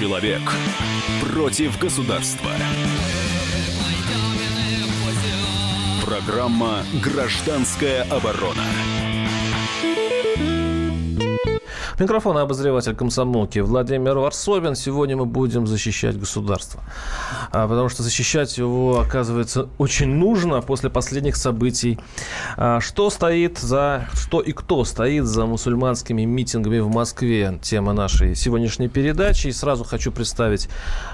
Человек против государства. Программа «Гражданская оборона». Микрофон обозреватель комсомолки Владимир Варсобин. Сегодня мы будем защищать государство. А, потому что защищать его, оказывается, очень нужно после последних событий. А, что стоит за... Что и кто стоит за мусульманскими митингами в Москве? Тема нашей сегодняшней передачи. И сразу хочу представить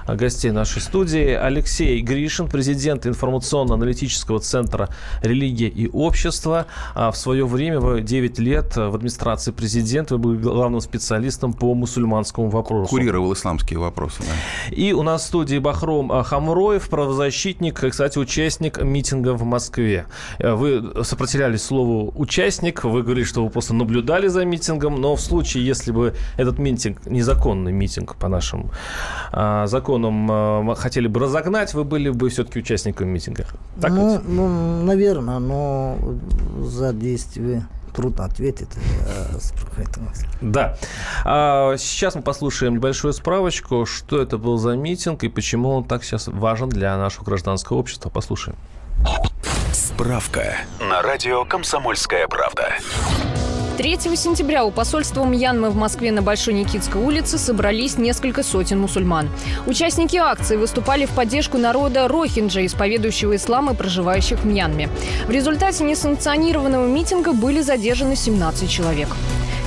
гостей нашей студии. Алексей Гришин, президент информационно-аналитического центра «Религия и общество». А, в свое время, в 9 лет в администрации президента вы были главным специалистом по мусульманскому вопросу. Курировал исламские вопросы, да. И у нас в студии Бахром а, Хамроев, правозащитник, кстати, участник митинга в Москве. Э, вы сопротивлялись слову «участник», вы говорили, что вы просто наблюдали за митингом, но в случае, если бы этот митинг, незаконный митинг по нашим а, законам, а, хотели бы разогнать, вы были бы все-таки участником митинга. Так ну, ну, наверное, но за действие трудно ответить. Э, да. А, сейчас мы послушаем небольшую справочку, что это был за митинг и почему он так сейчас важен для нашего гражданского общества. Послушаем. Справка на радио «Комсомольская правда». 3 сентября у посольства Мьянмы в Москве на Большой Никитской улице собрались несколько сотен мусульман. Участники акции выступали в поддержку народа Рохинджа, исповедующего ислам и проживающих в Мьянме. В результате несанкционированного митинга были задержаны 17 человек.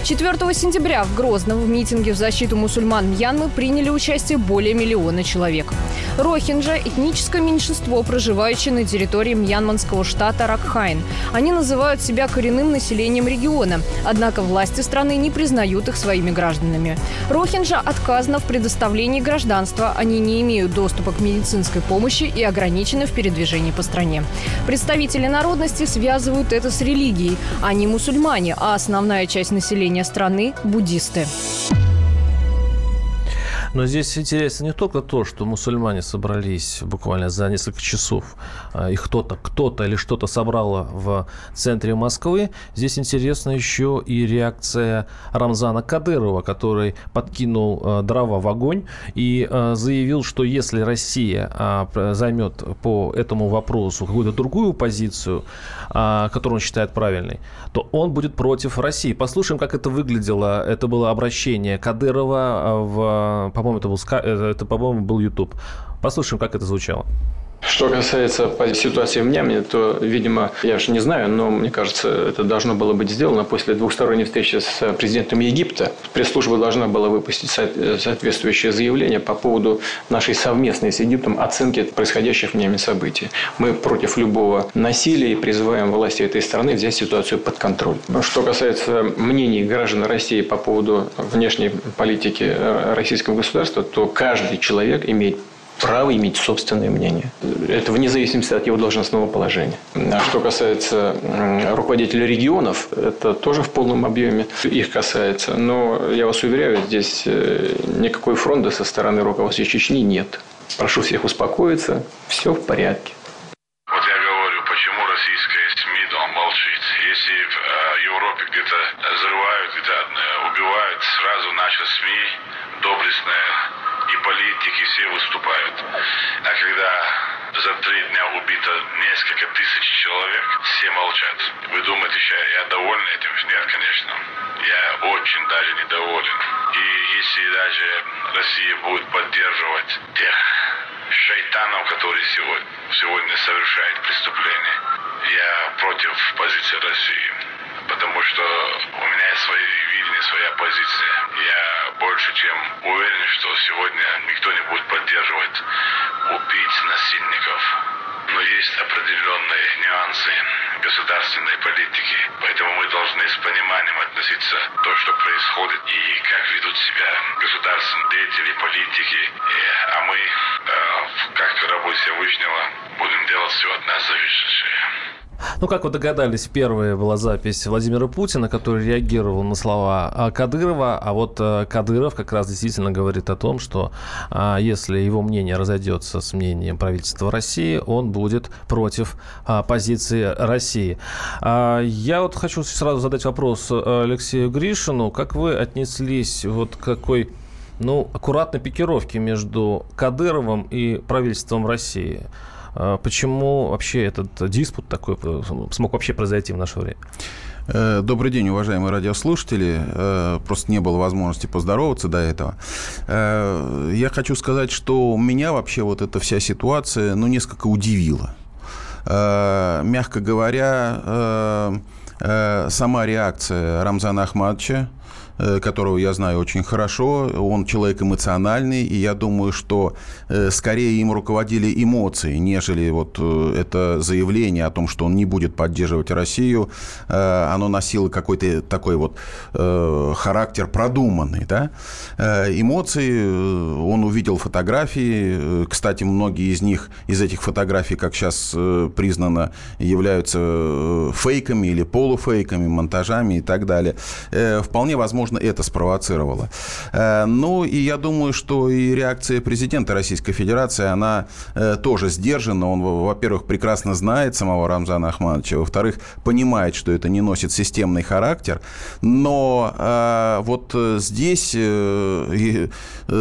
4 сентября в Грозном в митинге в защиту мусульман Мьянмы приняли участие более миллиона человек. Рохинджа – этническое меньшинство, проживающее на территории мьянманского штата Ракхайн. Они называют себя коренным населением региона, однако власти страны не признают их своими гражданами. Рохинджа отказано в предоставлении гражданства, они не имеют доступа к медицинской помощи и ограничены в передвижении по стране. Представители народности связывают это с религией. Они мусульмане, а основная часть населения страны – буддисты. Но здесь интересно не только то, что мусульмане собрались буквально за несколько часов, а, и кто-то, кто-то или что-то собрало в центре Москвы. Здесь интересна еще и реакция Рамзана Кадырова, который подкинул а, дрова в огонь и а, заявил, что если Россия займет по этому вопросу какую-то другую позицию, которую он считает правильной, то он будет против России. Послушаем, как это выглядело. Это было обращение Кадырова в по-моему, это был, это, это по-моему, был YouTube. Послушаем, как это звучало. Что касается ситуации в Мьянме, то, видимо, я же не знаю, но мне кажется, это должно было быть сделано после двухсторонней встречи с президентом Египта. Пресс-служба должна была выпустить соответствующее заявление по поводу нашей совместной с Египтом оценки происходящих в Мьянме событий. Мы против любого насилия и призываем власти этой страны взять ситуацию под контроль. Что касается мнений граждан России по поводу внешней политики э, российского государства, то каждый человек имеет право иметь собственное мнение. Это вне зависимости от его должностного положения. А что касается руководителей регионов, это тоже в полном объеме их касается. Но я вас уверяю, здесь э, никакой фронта со стороны руководства Чечни нет. Прошу всех успокоиться, все в порядке. Вот я говорю, почему российская СМИ молчит. Если в э, Европе где-то взрывают, где-то э, убивают, сразу наши СМИ доблестные политики все выступают. А когда за три дня убито несколько тысяч человек, все молчат. Вы думаете, что я доволен этим? Нет, конечно. Я очень даже недоволен. И если даже Россия будет поддерживать тех шайтанов, которые сегодня, сегодня совершают преступления, я против позиции России. Потому что у меня свои видения, своя позиция. Больше чем уверен, что сегодня никто не будет поддерживать убийц, насильников. Но есть определенные нюансы государственной политики. Поэтому мы должны с пониманием относиться тому, что происходит и как ведут себя государственные деятели, политики. А мы, э, как в работе Всевышнего, будем делать все от нас зависящее. Ну, как вы догадались, первая была запись Владимира Путина, который реагировал на слова а, Кадырова, а вот э, Кадыров как раз действительно говорит о том, что а, если его мнение разойдется с мнением правительства России, он будет против а, позиции России. Я вот хочу сразу задать вопрос Алексею Гришину. Как вы отнеслись вот к какой ну, аккуратной пикировки между Кадыровым и правительством России. А почему вообще этот диспут такой смог вообще произойти в наше время? Э, добрый день, уважаемые радиослушатели. Э, просто не было возможности поздороваться до этого. Э, я хочу сказать, что меня вообще вот эта вся ситуация, ну, несколько удивила. Мягко говоря, сама реакция Рамзана Ахмадовича, Э, которого я знаю очень хорошо. Он человек эмоциональный, и я думаю, что э, скорее им руководили эмоции, нежели вот э, это заявление о том, что он не будет поддерживать Россию. Оно носило какой-то такой вот характер продуманный. Да? Эмоции, он увидел фотографии. Кстати, многие из них, из этих фотографий, как сейчас признано, являются фейками или полуфейками, монтажами и так далее. Вполне возможно, возможно, это спровоцировало. Э, ну, и я думаю, что и реакция президента Российской Федерации, она э, тоже сдержана. Он, во-первых, прекрасно знает самого Рамзана Ахмадовича, во-вторых, понимает, что это не носит системный характер. Но э, вот здесь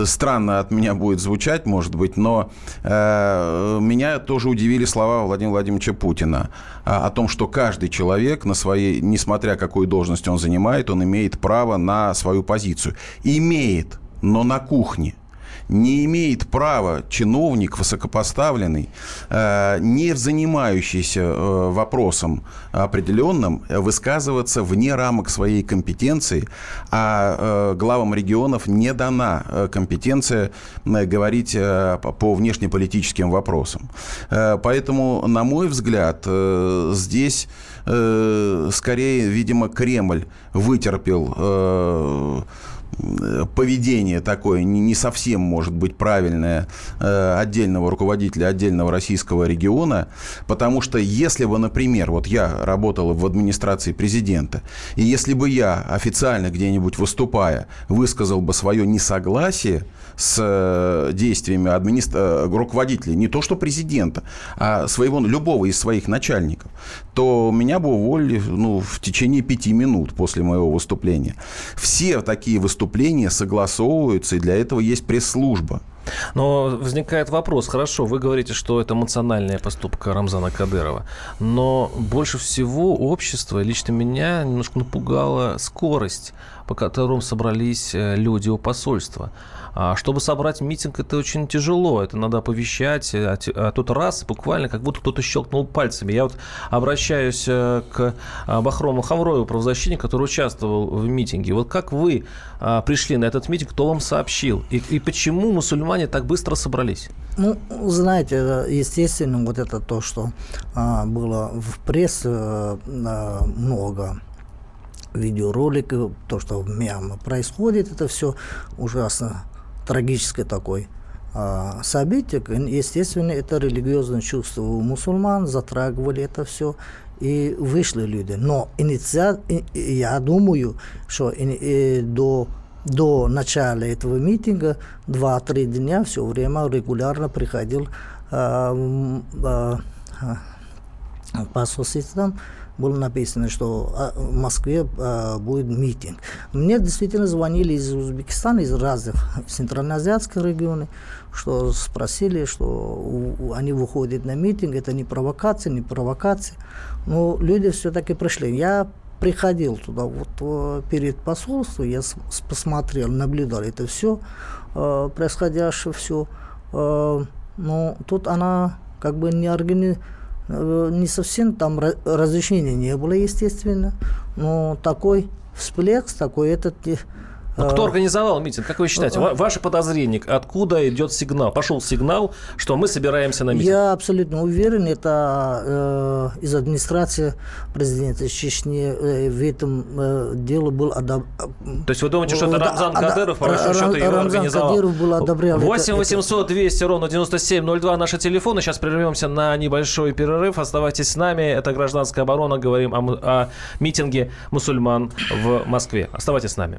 странно от меня будет звучать, может быть, но меня тоже удивили слова Владимира Владимировича Путина о том, что каждый человек на своей, несмотря какую должность он занимает, он имеет право на свою позицию. Имеет, но на кухне не имеет права чиновник высокопоставленный, э, не занимающийся э, вопросом определенным, высказываться вне рамок своей компетенции, а э, главам регионов не дана компетенция говорить по внешнеполитическим вопросам. Поэтому, на мой взгляд, здесь скорее, видимо, Кремль вытерпел поведение такое не совсем может быть правильное э, отдельного руководителя отдельного российского региона, потому что если бы, например, вот я работал в администрации президента, и если бы я официально где-нибудь выступая высказал бы свое несогласие с э, действиями администра... Э, руководителей, не то что президента, а своего, любого из своих начальников, то меня бы уволили ну, в течение пяти минут после моего выступления. Все такие выступления согласовываются, и для этого есть пресс-служба. Но возникает вопрос, хорошо, вы говорите, что это эмоциональная поступка Рамзана Кадырова, но больше всего общество, лично меня, немножко напугала скорость, по которым собрались э, люди у посольства. А чтобы собрать митинг, это очень тяжело. Это надо оповещать. А, а тут раз, буквально, как будто кто-то щелкнул пальцами. Я вот обращаюсь э, к а, Бахрому Хамроеву, правозащитнику, который участвовал в митинге. Вот как вы а, пришли на этот митинг, кто вам сообщил? И, и почему мусульмане так быстро собрались? Ну, знаете, естественно, вот это то, что было в прессе много видеороликов, то, что в Мьянме происходит, это все ужасно трагическое такое а, событие. Естественно, это религиозное чувство у мусульман, затрагивали это все и вышли люди. Но инициа... я думаю, что до, до начала этого митинга два-три дня все время регулярно приходил а, а, а, посольство было написано, что а, в Москве а, будет митинг. Мне действительно звонили из Узбекистана, из разных центральноазиатских регионов, что спросили, что они выходят на митинг, это не провокация, не провокация. Но люди все-таки пришли. Я приходил туда вот э, перед посольством, я посмотрел, наблюдал это все, э, происходящее все. Э, но тут она как бы не организовала Э, не совсем там разрешения не было, естественно, но такой всплеск, такой этот но кто а. организовал митинг? Как вы считаете? А. Ваше подозрение, откуда идет сигнал? Пошел сигнал, что мы собираемся на митинг. Я абсолютно уверен, это э, из администрации президента Чечни э, в этом э, делу был одоб... То есть вы думаете, что это Рамзан Кадыров, по большому счету, его Рамзан организовал? Кадыров был одобрял 8 800 200 ровно 9702 наши телефоны. Сейчас прервемся на небольшой перерыв. Оставайтесь с нами. Это «Гражданская оборона». Говорим о, о митинге мусульман в Москве. Оставайтесь с нами.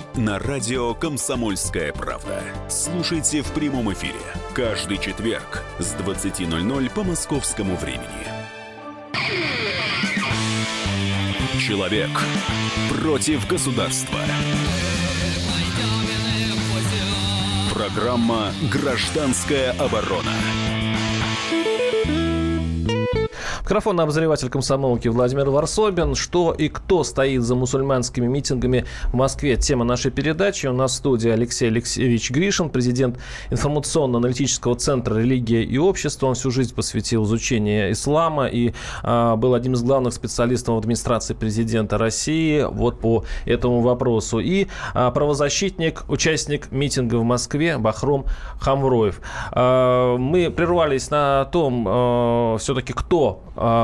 на радио «Комсомольская правда». Слушайте в прямом эфире каждый четверг с 20.00 по московскому времени. Человек против государства. Программа «Гражданская оборона». Микрофон обозреватель комсомолки Владимир Варсобин. Что и кто стоит за мусульманскими митингами в Москве? Тема нашей передачи. У нас в студии Алексей Алексеевич Гришин, президент информационно-аналитического центра «Религия и общество». Он всю жизнь посвятил изучению ислама и а, был одним из главных специалистов в администрации президента России вот по этому вопросу. И а, правозащитник, участник митинга в Москве Бахром Хамвроев. А, мы прервались на том, а, все-таки кто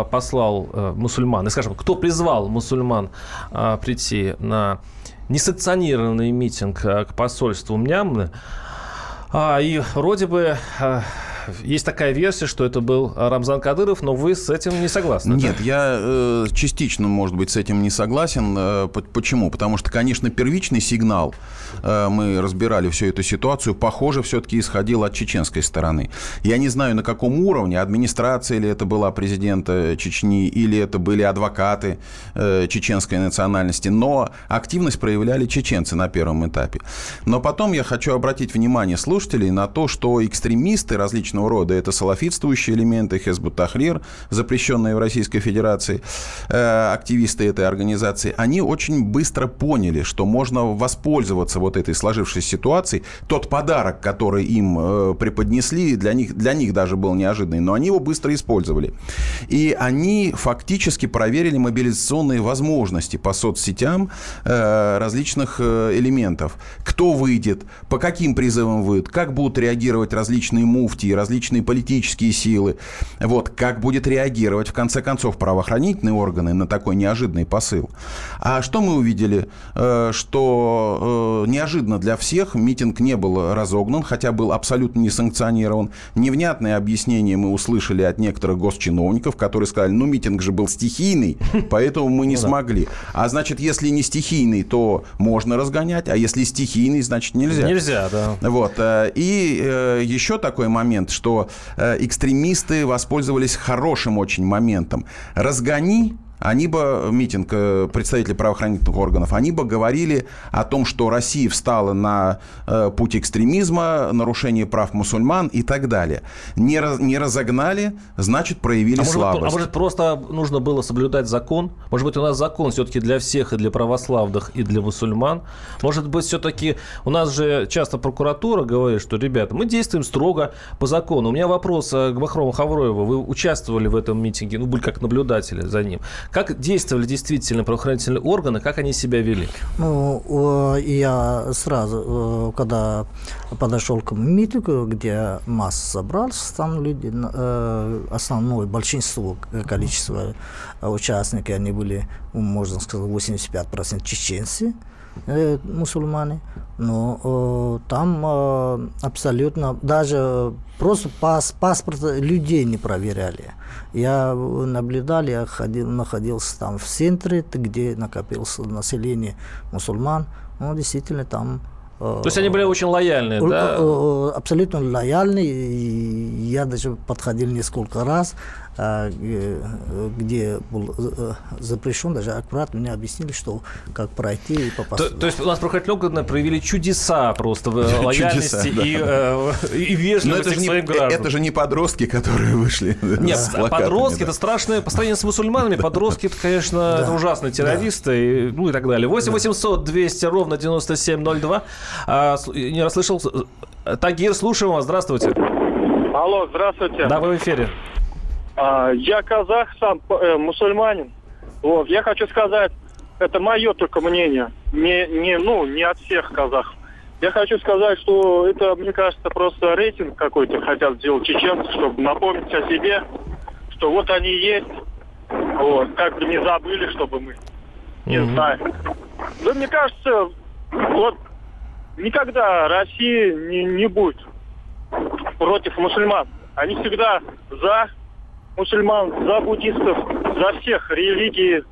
послал а, мусульман, и, скажем, кто призвал мусульман а, прийти на несанкционированный митинг к посольству Мьянмы. И вроде бы есть такая версия, что это был Рамзан Кадыров, но вы с этим не согласны. Нет, да? я э, частично, может быть, с этим не согласен. Э, почему? Потому что, конечно, первичный сигнал, э, мы разбирали всю эту ситуацию, похоже, все-таки исходил от чеченской стороны. Я не знаю, на каком уровне, администрация или это была президента Чечни, или это были адвокаты чеченской национальности, но активность проявляли чеченцы на первом этапе. Но потом я хочу обратить внимание слушателей на то, что экстремисты различных различного рода. Это салафитствующие элементы, Хезбут Тахрир, запрещенные в Российской Федерации, э, активисты этой организации, они очень быстро поняли, что можно воспользоваться вот этой сложившейся ситуацией. Тот подарок, который им э, преподнесли, для них, для них даже был неожиданный, но они его быстро использовали. И они фактически проверили мобилизационные возможности по соцсетям э, различных элементов. Кто выйдет, по каким призывам выйдет, как будут реагировать различные муфти, различные политические силы. Вот, как будет реагировать, в конце концов, правоохранительные органы на такой неожиданный посыл. А что мы увидели? Э, что э, неожиданно для всех митинг не был разогнан, хотя был абсолютно не санкционирован. Невнятные объяснения мы услышали от некоторых госчиновников, которые сказали, ну, митинг же был стихийный, поэтому мы не ну смогли. А значит, если не стихийный, то можно разгонять, а если стихийный, значит, нельзя. Нельзя, да. Вот. Э, и еще такой момент, что э, экстремисты воспользовались хорошим очень моментом. Разгони они бы, митинг э, представителей правоохранительных органов, они бы говорили о том, что Россия встала на э, путь экстремизма, нарушение прав мусульман и так далее. Не, раз, не разогнали, значит, проявили а слабость. Может, а может, просто нужно было соблюдать закон? Может быть, у нас закон все-таки для всех, и для православных, и для мусульман? Может быть, все-таки у нас же часто прокуратура говорит, что, ребята, мы действуем строго по закону. У меня вопрос э, к Бахрому Хавроеву. Вы участвовали в этом митинге, ну, были как наблюдатели за ним. Как действовали действительно правоохранительные органы, как они себя вели? Ну, я сразу, э, когда подошел к митингу, где масса собрался, там люди, э, основное большинство, количество участников, они были, можно сказать, 85% чеченцы, э, мусульмане, но э, там э, абсолютно даже просто пас, паспорт людей не проверяли. Я наблюдал, я ходил, находился там в центре, где накопилось население мусульман. Ну, действительно, там то есть они были очень лояльны, да? Абсолютно лояльны. Я даже подходил несколько раз, где был э, запрещен, даже аккуратно мне объяснили, что как пройти и попасть. То, то есть у нас правоохранительные проявили чудеса просто лояльности и, э, и вежливости к своим гражданам. Это же не подростки, которые вышли Нет, подростки, это страшное, по сравнению с мусульманами, подростки, это, конечно, ужасные террористы, и, ну и так далее. 8 800 200 ровно 9702. А, не расслышал. Тагир, слушаем вас, здравствуйте. Алло, здравствуйте. Да, вы в эфире. А, я казах сам, э, мусульманин. Вот, я хочу сказать, это мое только мнение, не, не, ну, не от всех казахов. я хочу сказать, что это, мне кажется, просто рейтинг какой-то хотят сделать чеченцы, чтобы напомнить о себе, что вот они есть, вот, как бы не забыли, чтобы мы, не Мгм. знаю. Да мне кажется, вот никогда Россия не, не будет против мусульман. Они всегда за мусульман, за буддистов, за всех религий,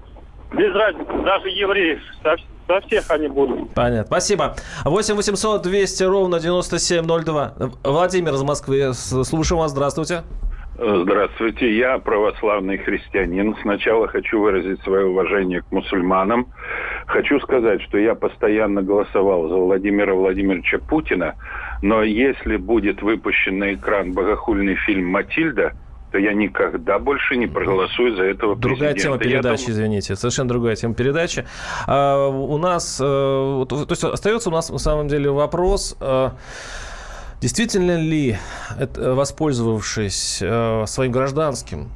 без разницы, даже евреев, за, за всех они будут. Понятно. Спасибо. 8 800 200 ровно 9702. Владимир из Москвы. Слушаю вас. Здравствуйте. Здравствуйте, я православный христианин. Сначала хочу выразить свое уважение к мусульманам. Хочу сказать, что я постоянно голосовал за Владимира Владимировича Путина, но если будет выпущен на экран богохульный фильм «Матильда», то я никогда больше не проголосую за этого Другая президента. тема Я передачи, думаю- извините. Совершенно другая тема передачи. А, у нас, вот, то есть остается у нас на самом деле вопрос, э, действительно ли, воспользовавшись э, своим гражданским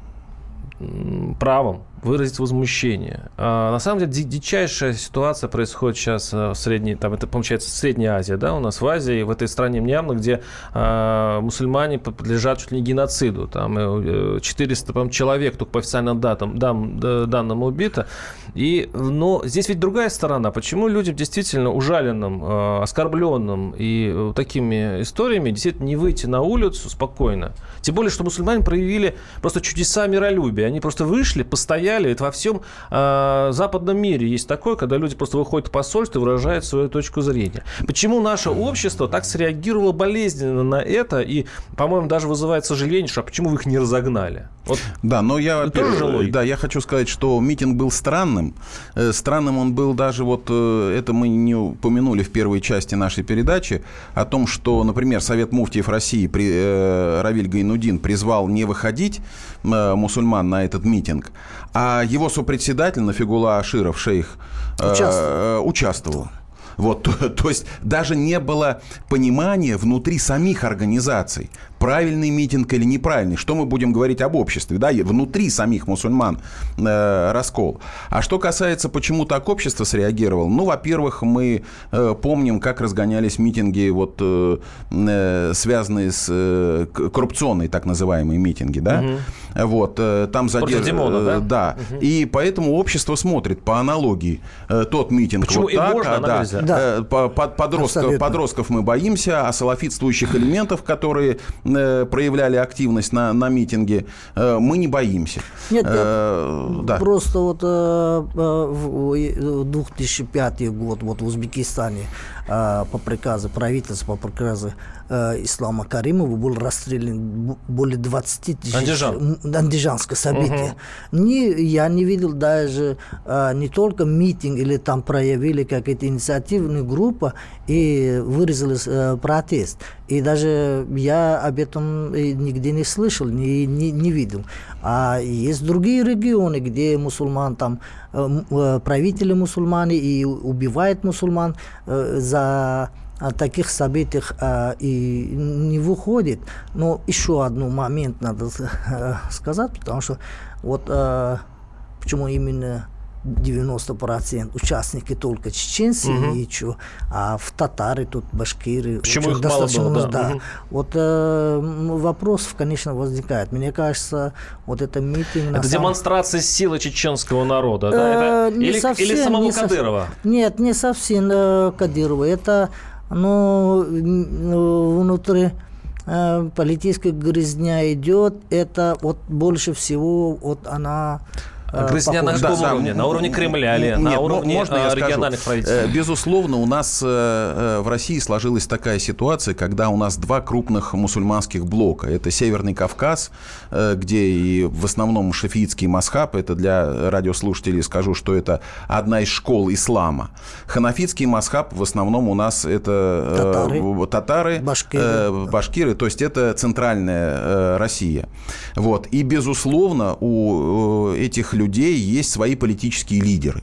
правом выразить возмущение. А, на самом деле ди- дичайшая ситуация происходит сейчас э, в средней, там это получается Средняя Азия, да, у нас в Азии, в этой стране Мьянма, где а, мусульмане подлежат чуть ли не геноциду. Там э, 400 по человек только по официальным датам, дам, данным убито. И, но здесь ведь другая сторона. Почему людям действительно ужаленным, э, оскорбленным и э, такими историями действительно не выйти на улицу спокойно? Тем более, что мусульмане проявили просто чудеса миролюбия. Они просто вышли, постояли. Это во всем э, западном мире есть такое, когда люди просто выходят в посольство и выражают свою точку зрения. Почему наше общество так среагировало болезненно на это и, по-моему, даже вызывает сожаление, что а почему вы их не разогнали? Вот Да, но я, тоже логика. да, я хочу сказать, что митинг был странным. Э, Странным он был даже вот, э, это мы не упомянули в первой части нашей передачи, о том, что, например, Совет муфтиев России, при, э, Равиль Гайнудин призвал не выходить э, мусульман на этот митинг, а его сопредседатель Нафигула Аширов, шейх, э, Участвовал. э, участвовал. Вот, то, то есть даже не было понимания внутри самих организаций, правильный митинг или неправильный. Что мы будем говорить об обществе, да, и внутри самих мусульман э, раскол. А что касается, почему так общество среагировало, ну, во-первых, мы э, помним, как разгонялись митинги, вот, э, э, связанные с э, к- коррупционной, так называемые митинги, да, вот, э, там задерживают, Димона, да? да, и поэтому общество смотрит по аналогии э, тот митинг Почему вот им так, можно, а, да, нельзя? Да. Э, по- под- подростков, Абсолютно. подростков мы боимся, а салафитствующих элементов, которые э, проявляли активность на, на митинге, э, мы не боимся. Нет, Э, да. Просто вот э, э, в в 2005 год вот в Узбекистане э, по приказу правительства, по приказу э, Ислама Каримова был расстрелян более 20 тысяч... Андижан. Андижанское событие. Не, я не видел даже э, не только митинг или там проявили какие-то инициативные группы и выразили э, протест. И даже я об этом нигде не слышал, не, не, не видел. А есть другие регионы, где мусульман там э, э, правители мусульмане и убивают мусульман э, за о таких событиях э, и не выходит. Но еще один момент надо э, сказать, потому что вот э, почему именно 90% участники только чеченцы и чё, а в татары тут башкиры Почему их мало было, много, да. да. Мгм. Вот э, м, вопросов, конечно, возникает. Мне кажется, вот это митинг... это самом- демонстрация силы чеченского народа, да? Э, Это- не или, совсем, или самого не совсем. Кадырова? Нет, не совсем э, Кадырова. Это ну, м, внутри э, политическая грязня идет. Это вот больше всего вот она... э, А грязня на каком Да, да. уровне? На уровне Кремля или Нет, на мо- уровне можно э, скажу? региональных правительств? Э, Безусловно, у нас э, э, в России сложилась такая ситуация, когда у нас два крупных мусульманских блока. Это Северный Кавказ, э, где и в основном шафиитский масхаб. Это для радиослушателей скажу, что это одна из школ ислама. Ханафитский масхаб в основном у нас это э, Татары. татары, Башкиры. э, башкиры, то есть это центральная э, Россия. Вот. И, безусловно, у э, этих людей есть свои политические лидеры.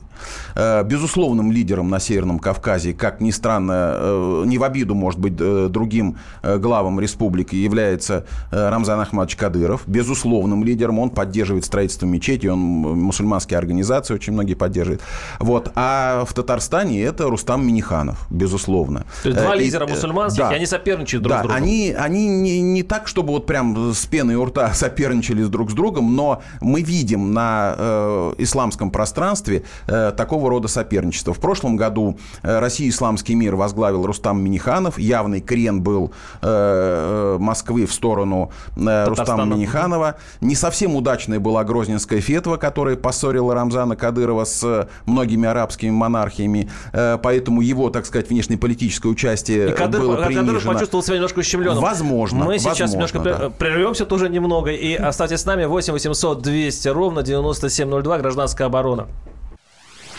Э, безусловным лидером на Северном Кавказе, как ни странно, э, не в обиду, может быть, э, другим главам республики, является Рамзан Ахмадович Кадыров. Безусловным лидером. Он поддерживает строительство мечети, он мусульманские организации очень многие поддерживает. Вот. А в Татарстане это Рустам Миниханов, безусловно. То есть два лидера мусульманских, да. и они соперничают друг да, с другом. Они, они не, не так, чтобы вот прям с пеной у рта соперничали друг с другом, но мы видим на э, исламском пространстве э, такого рода соперничество. В прошлом году э, Россия Исламский мир возглавил Рустам Миниханов. Явный крен был э, э Москвы в сторону Рустама Миниханова. Не совсем удачная была Грозненская фетва, которая поссорила Рамзана Кадырова с многими арабскими монархиями. Поэтому его, так сказать, внешнеполитическое участие И Кадыр, было принижено. Кадыров почувствовал себя немножко ущемленным. Возможно. Мы сейчас возможно, немножко да. прервемся тоже немного. И оставайтесь с нами. 8 800 200 ровно 9702. Гражданская оборона.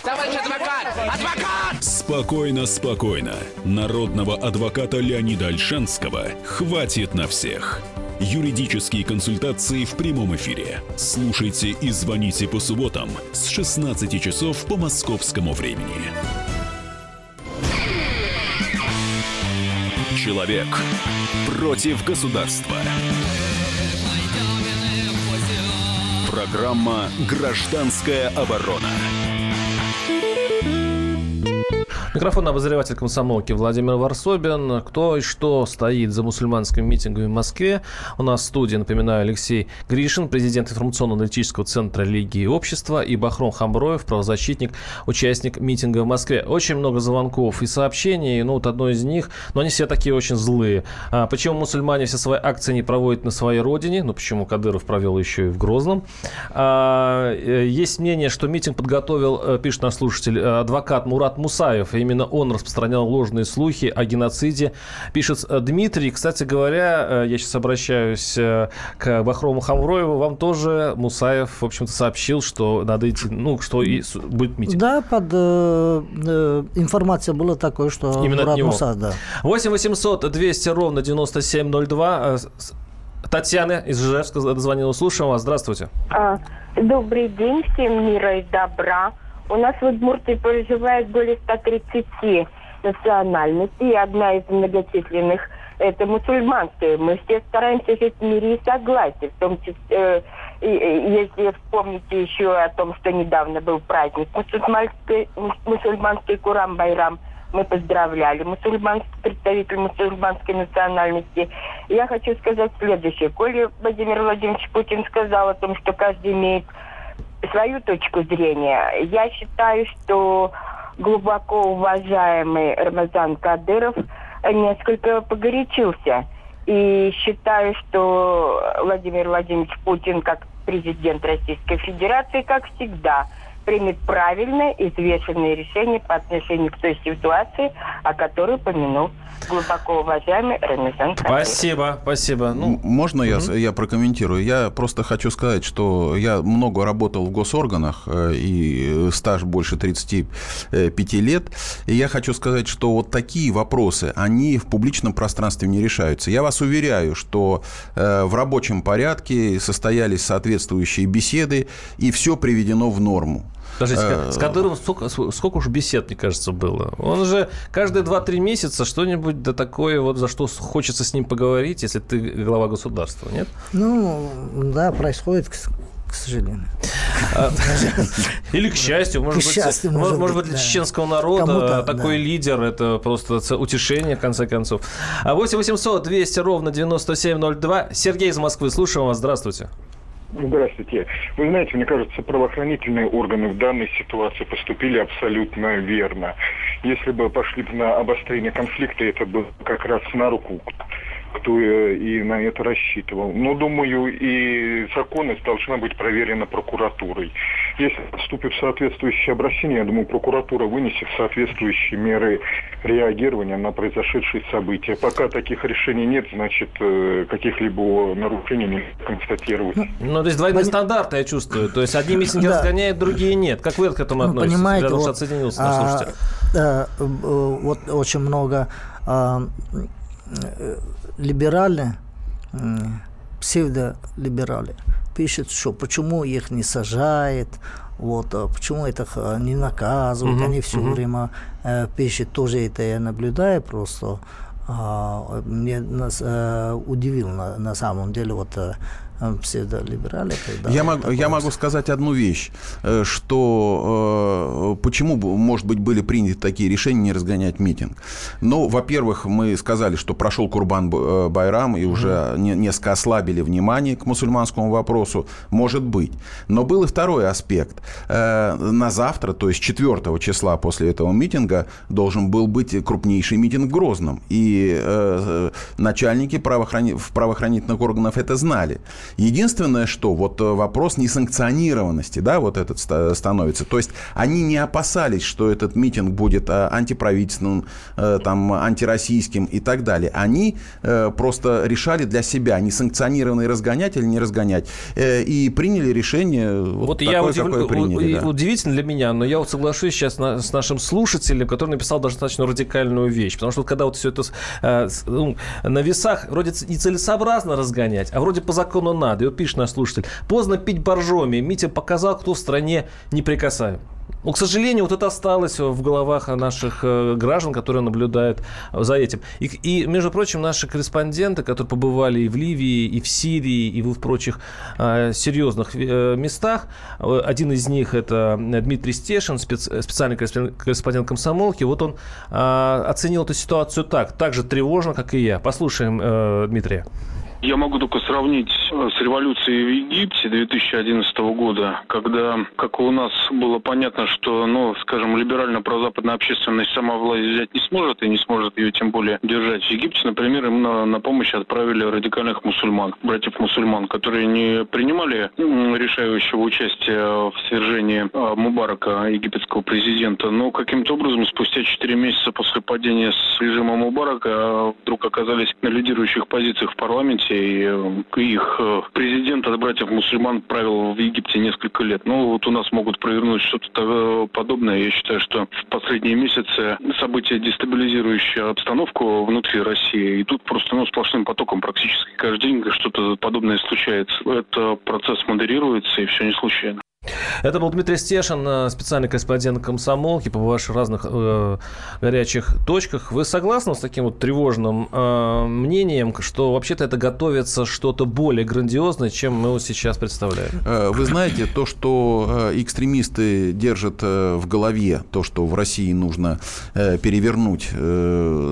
Товарищ адвокат! Адвокат! Спокойно, спокойно. Народного адвоката Леонида Альшанского хватит на всех. Юридические консультации в прямом эфире. Слушайте и звоните по субботам с 16 часов по московскому времени. Человек против государства. Программа «Гражданская оборона». Микрофон обозреватель комсомолки Владимир Варсобин. Кто и что стоит за мусульманскими митингами в Москве? У нас в студии, напоминаю, Алексей Гришин, президент информационно-аналитического центра Лиги и общества, и Бахром Хамброев, правозащитник, участник митинга в Москве. Очень много звонков и сообщений. Ну, вот одно из них, но они все такие очень злые. А, почему мусульмане все свои акции не проводят на своей родине? Ну, почему Кадыров провел еще и в Грозном? А, э, есть мнение, что митинг подготовил, э, пишет наш слушатель, э, адвокат Мурат Мусаев Именно он распространял ложные слухи о геноциде. Пишет э, Дмитрий. Кстати говоря, э, я сейчас обращаюсь э, к Бахрому Хамроеву. Вам тоже Мусаев, в общем-то, сообщил, что надо идти, ну, что и будет митинг. Да, под э, информация была такой, что Именно Мурат от него. Муса, да. 8 800 200 ровно 9702. Татьяна из Ижевска дозвонила. Слушаем вас. Здравствуйте. А, добрый день. Всем мира и добра. У нас в Удмуртии проживает более 130 национальностей, и одна из многочисленных – это мусульманская. Мы все стараемся жить в мире и согласии, в том числе, э, если вспомните еще о том, что недавно был праздник мусульманский, мусульманский Курам-Байрам, мы поздравляли мусульманских представителей мусульманской национальности. Я хочу сказать следующее. Коли Владимир Владимирович Путин сказал о том, что каждый имеет свою точку зрения. Я считаю, что глубоко уважаемый Рамазан Кадыров несколько погорячился. И считаю, что Владимир Владимирович Путин, как президент Российской Федерации, как всегда, примет правильное и взвешенное решение по отношению к той ситуации, о которой упомянул глубоко уважаемый Рамазан Спасибо, спасибо. Ну, Можно я, угу. я прокомментирую? Я просто хочу сказать, что я много работал в госорганах, э, и стаж больше 35 лет, и я хочу сказать, что вот такие вопросы, они в публичном пространстве не решаются. Я вас уверяю, что э, в рабочем порядке состоялись соответствующие беседы, и все приведено в норму. Подождите, с э, Кадыровым сколько, сколько уж бесед, мне кажется, было. Он же каждые 2-3 месяца что-нибудь да такое, вот за что хочется с ним поговорить, если ты глава государства, нет? Ну, да, происходит, к сожалению. А, или к счастью, может, к быть, счастью, может, может быть, для да. чеченского народа такой да. лидер, это просто утешение, в конце концов. 8 800 200 ровно 9702. Сергей из Москвы, слушаем вас, здравствуйте. Здравствуйте. Вы знаете, мне кажется, правоохранительные органы в данной ситуации поступили абсолютно верно. Если бы пошли на обострение конфликта, это бы как раз на руку кто и на это рассчитывал. Но, думаю, и законность должна быть проверена прокуратурой. Если поступит соответствующее обращение, я думаю, прокуратура вынесет соответствующие меры реагирования на произошедшие события. Пока таких решений нет, значит, э, каких-либо нарушений не констатировать. Ну, ну, то есть двойные Пон... стандарты, я чувствую. То есть одни митинги да. разгоняют, другие нет. Как вы к этому ну, относитесь? Понимаете, вот, отсоединился наш а. А, вот очень много а, либералы, псевдолибералы, пишут, что почему их не сажает, Вот, а почему это не наказывают, угу, они все угу. время э, пишут, тоже это я наблюдаю просто. А, мне нас, э, удивило на, на самом деле вот э, псевдолиберали. Я, мог, я могу сказать одну вещь, э, что э, почему, может быть, были приняты такие решения не разгонять митинг. Ну, во-первых, мы сказали, что прошел Курбан э, Байрам, и уже mm-hmm. не, несколько ослабили внимание к мусульманскому вопросу. Может быть. Но был и второй аспект. Э, на завтра, то есть 4 числа после этого митинга, должен был быть крупнейший митинг в Грозном. И э, начальники правоохрани... правоохранительных органов это знали. Единственное, что вот э, вопрос несанкционированности, да, вот этот становится. То есть они не опасались, что этот митинг будет э, антиправительственным, э, там, антироссийским и так далее. Они просто решали для себя, несанкционированный разгонять или не разгонять. И приняли решение вот, вот такое, я удив... какое приняли. Да. Удивительно для меня, но я вот соглашусь сейчас на, с нашим слушателем, который написал достаточно радикальную вещь. Потому что вот когда вот все это ну, на весах вроде нецелесообразно разгонять, а вроде по закону надо. И вот пишет наш слушатель. Поздно пить боржоми. Митя показал, кто в стране неприкасаем. Ну, к сожалению, вот это осталось в головах наших э, граждан, которые наблюдают за этим. И, и, между прочим, наши корреспонденты, которые побывали и в Ливии, и в Сирии, и в прочих э, серьезных э, местах, э, один из них это Дмитрий Стешин, спец, специальный корреспондент комсомолки, вот он э, оценил эту ситуацию так, так же тревожно, как и я. Послушаем э, Дмитрия. Я могу только сравнить э, с революцией в Египте 2011 года, когда, как у нас было понятно, что, ну, скажем, либерально-прозападная общественность сама власть взять не сможет и не сможет ее тем более держать. В Египте, например, им на, на помощь отправили радикальных мусульман, братьев-мусульман, которые не принимали решающего участия в свержении а, Мубарака, египетского президента, но каким-то образом спустя 4 месяца после падения с режима Мубарака а, вдруг оказались на лидирующих позициях в парламенте и э, их э, президент от братьев мусульман правил в Египте несколько лет. Ну, вот у нас могут провернуть что-то подобное. Я считаю, что в последние месяцы события, дестабилизирующие обстановку внутри России, и тут просто ну, сплошным потоком практически каждый день что-то подобное случается. Это процесс модерируется, и все не случайно. Это был Дмитрий Стешин, э, специальный корреспондент комсомолки, побывавший в разных э, горячих точках. Вы согласны с таким вот тревожным э, мнением, что вообще-то это готовится что-то более грандиозное, чем мы вот сейчас представляем? Э, вы знаете, то, что экстремисты держат в голове, то, что в России нужно перевернуть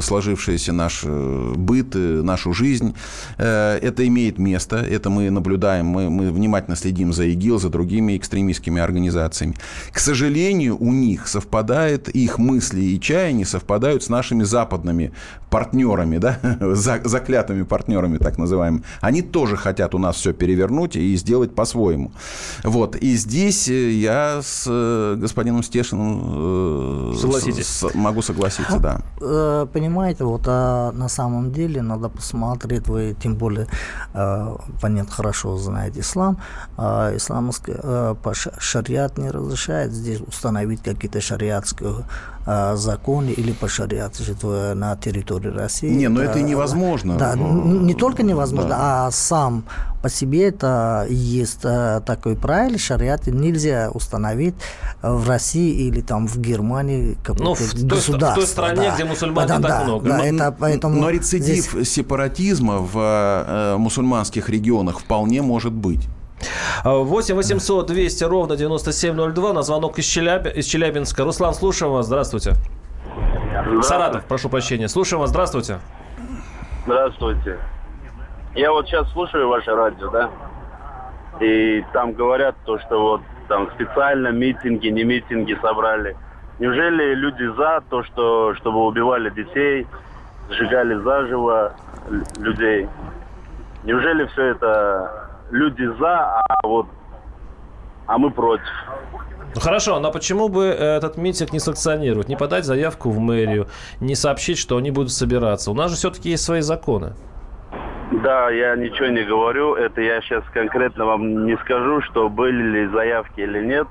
сложившийся наш быт, нашу жизнь, это имеет место, это мы наблюдаем, мы, мы внимательно следим за ИГИЛ, за другими экстремистами, экстремистскими организациями. К сожалению, у них совпадает, их мысли и чаяния совпадают с нашими западными партнерами, да, заклятыми партнерами, так называемыми. Они тоже хотят у нас все перевернуть и сделать по-своему. Вот. И здесь э, я с э, господином Стешиным э, Согласитесь. С, могу согласиться, да. Понимаете, вот а на самом деле надо посмотреть, вы тем более, понятно, хорошо знаете ислам, а исламский шариат не разрешает здесь установить какие-то шариатские э, законы или по шариату на территории России. Не, но это, это невозможно. Да, не только невозможно, да. а сам по себе это есть э, такой правило, шариат нельзя установить в России или там в Германии какое-то ну, в государство. в той стране, да. где мусульман да, не так много. Да, но, это, поэтому но рецидив здесь... сепаратизма в э, мусульманских регионах вполне может быть. 8 800 200 ровно 9702 на звонок из, Челяб... из Челябинска. Руслан, слушаем вас. Здравствуйте. Здравствуйте. Саратов, прошу прощения. Слушаем вас. Здравствуйте. Здравствуйте. Я вот сейчас слушаю ваше радио, да? И там говорят то, что вот там специально митинги, не митинги собрали. Неужели люди за то, что чтобы убивали детей, сжигали заживо людей? Неужели все это люди за, а вот а мы против. Ну хорошо, но почему бы этот митинг не санкционировать, не подать заявку в мэрию, не сообщить, что они будут собираться? У нас же все-таки есть свои законы. Да, я ничего не говорю. Это я сейчас конкретно вам не скажу, что были ли заявки или нет.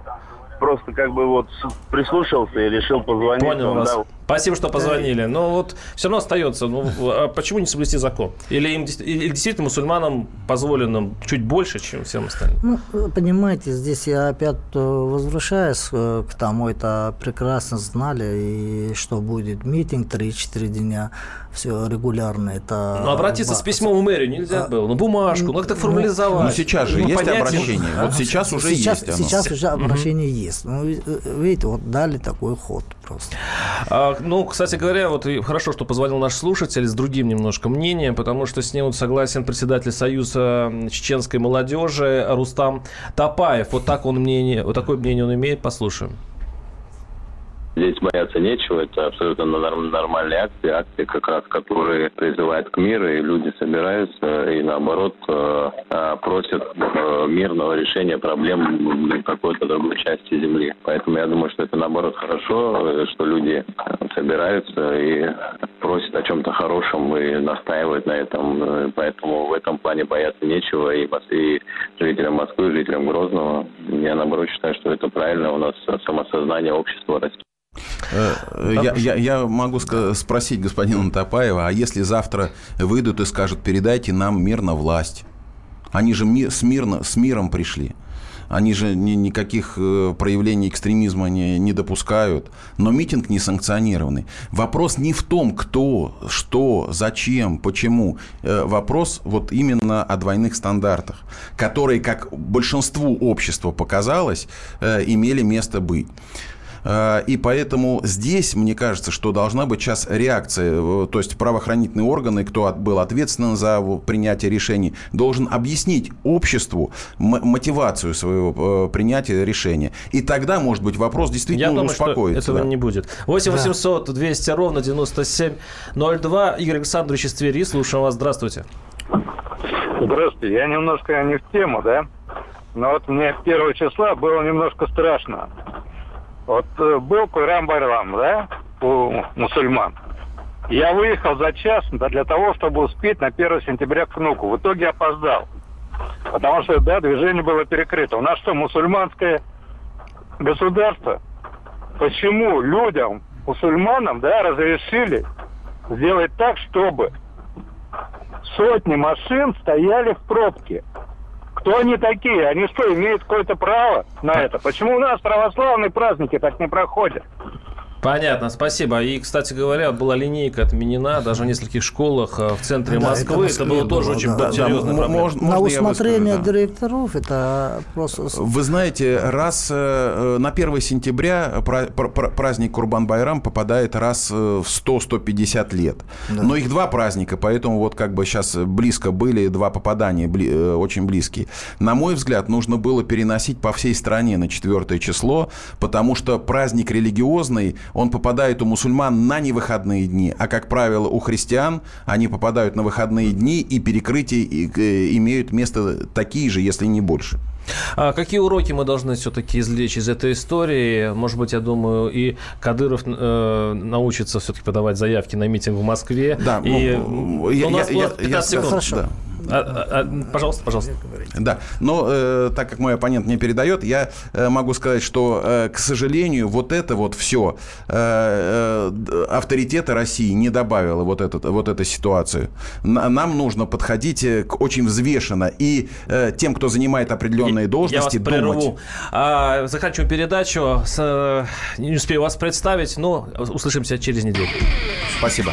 Просто как бы вот прислушался и решил позвонить Понял вам. вас. Да, Спасибо, что позвонили. Но вот все равно остается, ну, а почему не соблюсти закон? Или, им, или действительно мусульманам позволено чуть больше, чем всем остальным? Ну, понимаете, здесь я опять э, возвращаюсь э, к тому, это прекрасно знали, и что будет митинг 3-4 дня, все регулярно. Это ну, обратиться с письмом в мэрию нельзя а, было, ну, бумажку, ну, как-то ну, формализовать. Ну, сейчас же ну, есть понятие. обращение, вот сейчас уже сейчас, есть Сейчас уже обращение угу. есть. Ну, видите, вот дали такой ход просто. А, ну, кстати говоря, вот хорошо, что позвонил наш слушатель с другим немножко мнением, потому что с ним вот согласен председатель Союза чеченской молодежи Рустам Тапаев. Вот так он мнение, вот такое мнение он имеет. Послушаем. Здесь бояться нечего, это абсолютно нормальные акции, акции как раз, которые призывают к миру, и люди собираются и наоборот э, э, просят э, мирного решения проблем какой-то другой части Земли. Поэтому я думаю, что это наоборот хорошо, что люди собираются и просят о чем-то хорошем и настаивают на этом. Поэтому в этом плане бояться нечего и, и жителям Москвы, и жителям Грозного. Я наоборот считаю, что это правильно. У нас самосознание общества растет. Э, я, я, я могу спросить господина Топаева, а если завтра выйдут и скажут, передайте нам мир на власть? Они же ми, с, мирно, с миром пришли. Они же ни, никаких э, проявлений экстремизма не, не допускают. Но митинг не санкционированный. Вопрос не в том, кто, что, зачем, почему. Э, вопрос вот именно о двойных стандартах, которые, как большинству общества показалось, имели место быть. А, и поэтому здесь, мне кажется, что должна быть сейчас реакция. Э, то есть правоохранительные органы, кто был ответственен за принятие решений, должен объяснить обществу мотивацию своего э, принятия решения. И тогда, может быть, вопрос действительно Я думаю, успокоится. Что этого да. не будет. 8 800 200 ровно 9702. Игорь Александрович из Твери. Слушаем вас. Здравствуйте. Здравствуйте. Я немножко не в тему, да? Но вот мне первого числа было немножко страшно. Вот э, был Курам Байрам, да, у мусульман. Я выехал за час для того, чтобы успеть на 1 сентября к внуку. В итоге опоздал. Потому что, да, движение было перекрыто. У нас что, мусульманское государство? Почему людям, мусульманам, да, разрешили сделать так, чтобы сотни машин стояли в пробке? Кто они такие? Они что, имеют какое-то право на это? Почему у нас православные праздники так не проходят? Понятно, спасибо. И, кстати говоря, была линейка отменена даже в нескольких школах э, в центре да, Москвы. Это, это было тоже было, очень да, серьезная да. Можно, На усмотрение выскажу, да. директоров это просто... Вы знаете, раз э, на 1 сентября праздник Курбан-Байрам попадает раз в 100-150 лет. Да. Но их два праздника, поэтому вот как бы сейчас близко были два попадания, э, очень близкие. На мой взгляд, нужно было переносить по всей стране на 4 число, потому что праздник религиозный, он попадает у мусульман на невыходные дни, а, как правило, у христиан они попадают на выходные дни, и перекрытия э, имеют место такие же, если не больше. А какие уроки мы должны все-таки извлечь из этой истории? Может быть, я думаю, и Кадыров э, научится все-таки подавать заявки на митинг в Москве. Да, и, ну, я, у нас я, 15 я, секунд. Хорошо. Да. А, а, а, пожалуйста, пожалуйста. Да, но э, так как мой оппонент не передает, я э, могу сказать, что, э, к сожалению, вот это вот все э, э, авторитета России не добавило вот, этот, вот эту ситуацию. Нам нужно подходить э, к очень взвешенно и э, тем, кто занимает определенные должности, я вас думать. Прерву. А, заканчиваю передачу. С, э, не успею вас представить, но услышимся через неделю. Спасибо.